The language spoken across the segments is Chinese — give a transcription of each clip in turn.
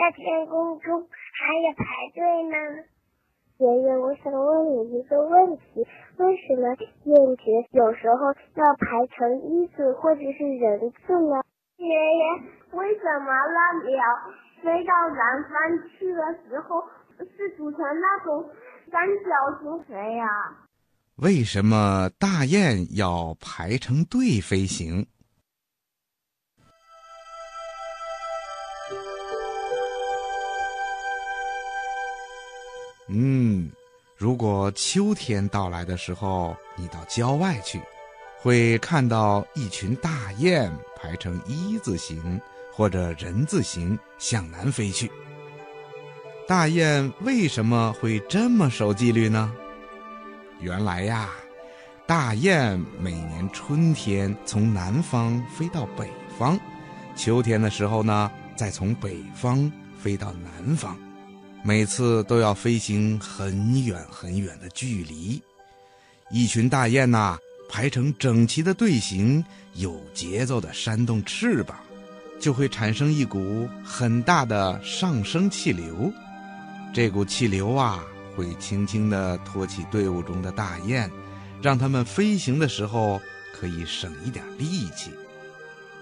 在天空中还有排队呢？爷爷，我想问你一个问题：为什么雁群有时候要排成一字或者是人字呢？爷爷，为什么那鸟飞到南方去的时候是组成那种三角形飞呀？为什么大雁要排成队飞行？嗯，如果秋天到来的时候，你到郊外去，会看到一群大雁排成一字形或者人字形向南飞去。大雁为什么会这么守纪律呢？原来呀，大雁每年春天从南方飞到北方，秋天的时候呢，再从北方飞到南方，每次都要飞行很远很远的距离。一群大雁呐，排成整齐的队形，有节奏的扇动翅膀，就会产生一股很大的上升气流。这股气流啊。会轻轻地托起队伍中的大雁，让它们飞行的时候可以省一点力气。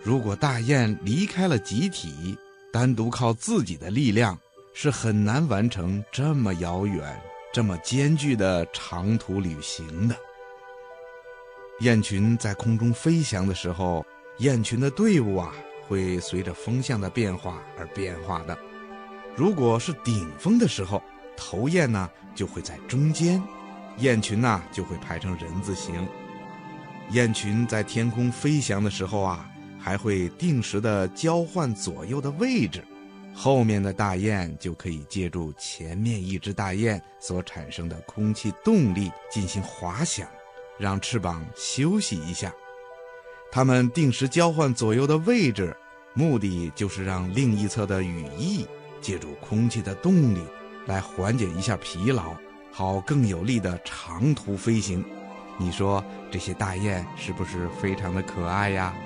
如果大雁离开了集体，单独靠自己的力量是很难完成这么遥远、这么艰巨的长途旅行的。雁群在空中飞翔的时候，雁群的队伍啊会随着风向的变化而变化的。如果是顶峰的时候，头雁呢就会在中间，雁群呢就会排成人字形。雁群在天空飞翔的时候啊，还会定时的交换左右的位置，后面的大雁就可以借助前面一只大雁所产生的空气动力进行滑翔，让翅膀休息一下。它们定时交换左右的位置，目的就是让另一侧的羽翼借助空气的动力。来缓解一下疲劳，好更有力的长途飞行。你说这些大雁是不是非常的可爱呀？